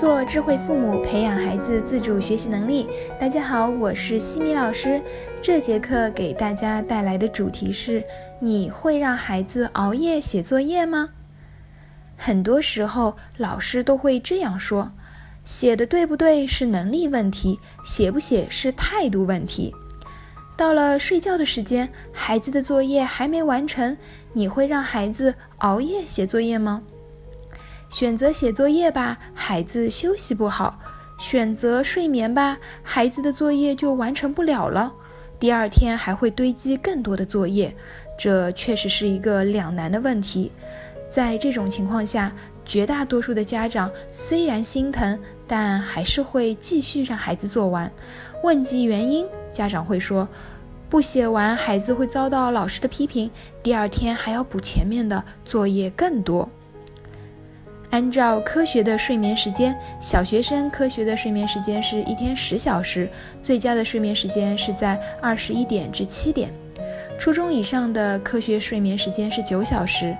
做智慧父母，培养孩子自主学习能力。大家好，我是西米老师。这节课给大家带来的主题是：你会让孩子熬夜写作业吗？很多时候，老师都会这样说：写的对不对是能力问题，写不写是态度问题。到了睡觉的时间，孩子的作业还没完成，你会让孩子熬夜写作业吗？选择写作业吧，孩子休息不好；选择睡眠吧，孩子的作业就完成不了了，第二天还会堆积更多的作业，这确实是一个两难的问题。在这种情况下，绝大多数的家长虽然心疼，但还是会继续让孩子做完。问及原因，家长会说，不写完孩子会遭到老师的批评，第二天还要补前面的作业更多。按照科学的睡眠时间，小学生科学的睡眠时间是一天十小时，最佳的睡眠时间是在二十一点至七点。初中以上的科学睡眠时间是九小时。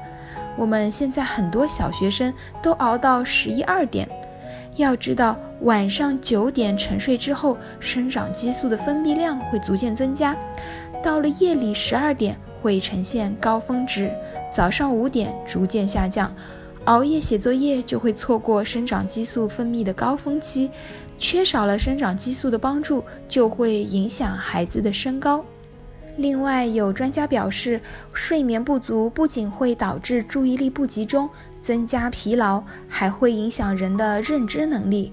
我们现在很多小学生都熬到十一二点。要知道，晚上九点沉睡之后，生长激素的分泌量会逐渐增加，到了夜里十二点会呈现高峰值，早上五点逐渐下降。熬夜写作业就会错过生长激素分泌的高峰期，缺少了生长激素的帮助，就会影响孩子的身高。另外，有专家表示，睡眠不足不仅会导致注意力不集中、增加疲劳，还会影响人的认知能力。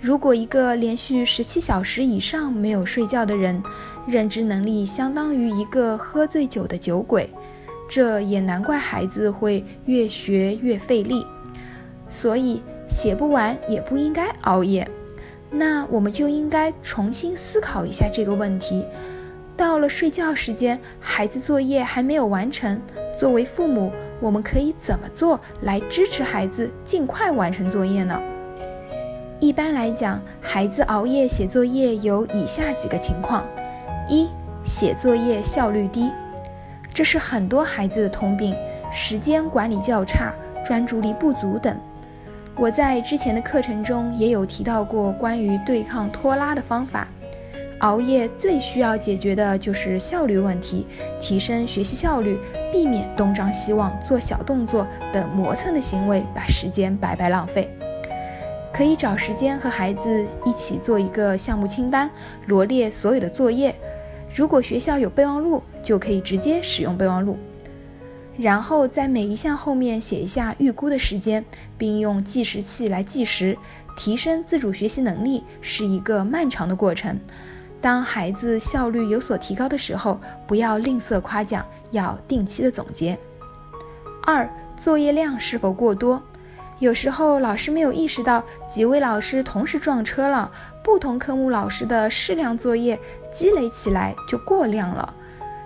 如果一个连续十七小时以上没有睡觉的人，认知能力相当于一个喝醉酒的酒鬼。这也难怪孩子会越学越费力。所以，写不完也不应该熬夜。那我们就应该重新思考一下这个问题。到了睡觉时间，孩子作业还没有完成。作为父母，我们可以怎么做来支持孩子尽快完成作业呢？一般来讲，孩子熬夜写作业有以下几个情况：一、写作业效率低，这是很多孩子的通病，时间管理较差，专注力不足等。我在之前的课程中也有提到过关于对抗拖拉的方法。熬夜最需要解决的就是效率问题，提升学习效率，避免东张西望、做小动作等磨蹭的行为，把时间白白浪费。可以找时间和孩子一起做一个项目清单，罗列所有的作业。如果学校有备忘录，就可以直接使用备忘录。然后在每一项后面写一下预估的时间，并用计时器来计时。提升自主学习能力是一个漫长的过程。当孩子效率有所提高的时候，不要吝啬夸奖，要定期的总结。二、作业量是否过多？有时候老师没有意识到几位老师同时撞车了，不同科目老师的适量作业积累起来就过量了。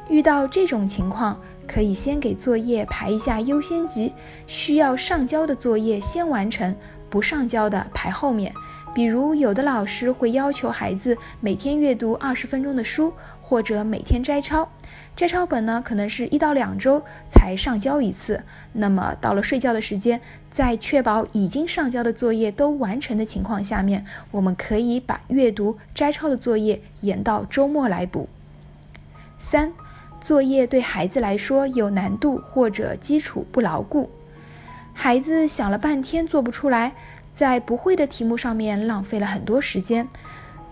遇到这种情况，可以先给作业排一下优先级，需要上交的作业先完成，不上交的排后面。比如，有的老师会要求孩子每天阅读二十分钟的书，或者每天摘抄。摘抄本呢，可能是一到两周才上交一次。那么，到了睡觉的时间，在确保已经上交的作业都完成的情况下面，我们可以把阅读、摘抄的作业延到周末来补。三、作业对孩子来说有难度或者基础不牢固，孩子想了半天做不出来。在不会的题目上面浪费了很多时间，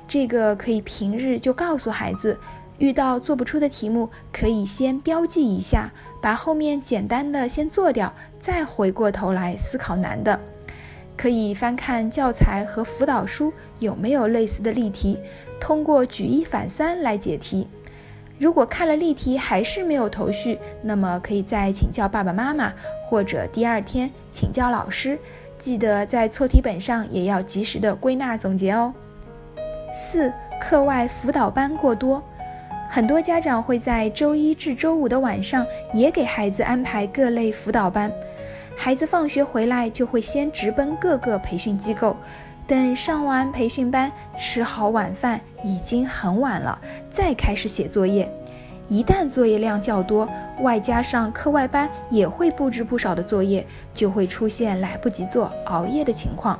这个可以平日就告诉孩子，遇到做不出的题目，可以先标记一下，把后面简单的先做掉，再回过头来思考难的。可以翻看教材和辅导书有没有类似的例题，通过举一反三来解题。如果看了例题还是没有头绪，那么可以再请教爸爸妈妈，或者第二天请教老师。记得在错题本上也要及时的归纳总结哦。四、课外辅导班过多，很多家长会在周一至周五的晚上也给孩子安排各类辅导班，孩子放学回来就会先直奔各个培训机构，等上完培训班，吃好晚饭已经很晚了，再开始写作业。一旦作业量较多，外加上课外班也会布置不少的作业，就会出现来不及做、熬夜的情况。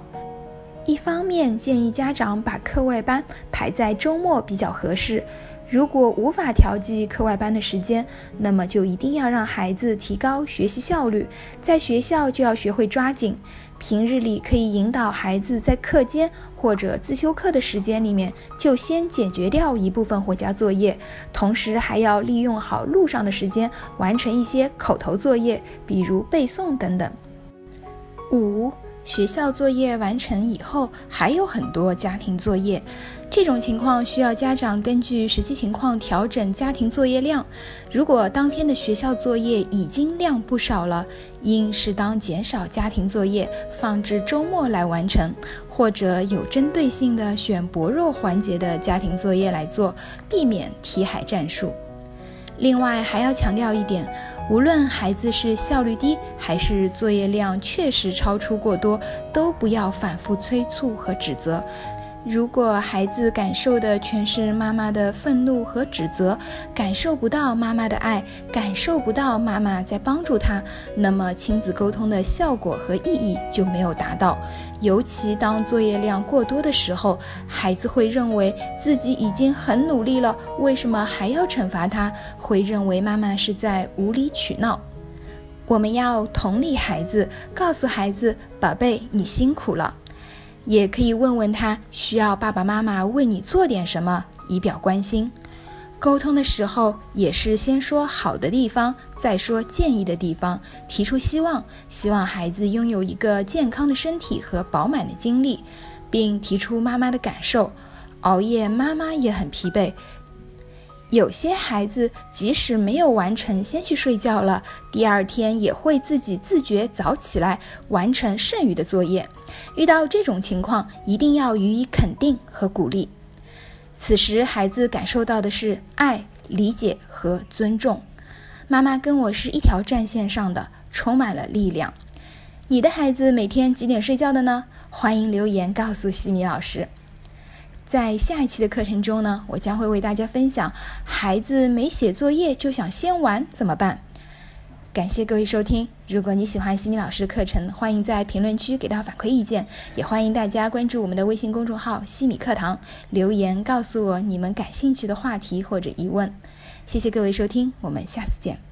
一方面建议家长把课外班排在周末比较合适。如果无法调剂课外班的时间，那么就一定要让孩子提高学习效率，在学校就要学会抓紧。平日里可以引导孩子在课间或者自修课的时间里面就先解决掉一部分回家作业，同时还要利用好路上的时间完成一些口头作业，比如背诵等等。五。学校作业完成以后，还有很多家庭作业。这种情况需要家长根据实际情况调整家庭作业量。如果当天的学校作业已经量不少了，应适当减少家庭作业，放置周末来完成，或者有针对性的选薄弱环节的家庭作业来做，避免题海战术。另外还要强调一点，无论孩子是效率低，还是作业量确实超出过多，都不要反复催促和指责。如果孩子感受的全是妈妈的愤怒和指责，感受不到妈妈的爱，感受不到妈妈在帮助他，那么亲子沟通的效果和意义就没有达到。尤其当作业量过多的时候，孩子会认为自己已经很努力了，为什么还要惩罚他？会认为妈妈是在无理取闹。我们要同理孩子，告诉孩子：“宝贝，你辛苦了。”也可以问问他需要爸爸妈妈为你做点什么，以表关心。沟通的时候也是先说好的地方，再说建议的地方，提出希望，希望孩子拥有一个健康的身体和饱满的精力，并提出妈妈的感受。熬夜，妈妈也很疲惫。有些孩子即使没有完成，先去睡觉了，第二天也会自己自觉早起来完成剩余的作业。遇到这种情况，一定要予以肯定和鼓励。此时，孩子感受到的是爱、理解和尊重。妈妈跟我是一条战线上的，充满了力量。你的孩子每天几点睡觉的呢？欢迎留言告诉西米老师。在下一期的课程中呢，我将会为大家分享孩子没写作业就想先玩怎么办。感谢各位收听，如果你喜欢西米老师的课程，欢迎在评论区给到反馈意见，也欢迎大家关注我们的微信公众号“西米课堂”，留言告诉我你们感兴趣的话题或者疑问。谢谢各位收听，我们下次见。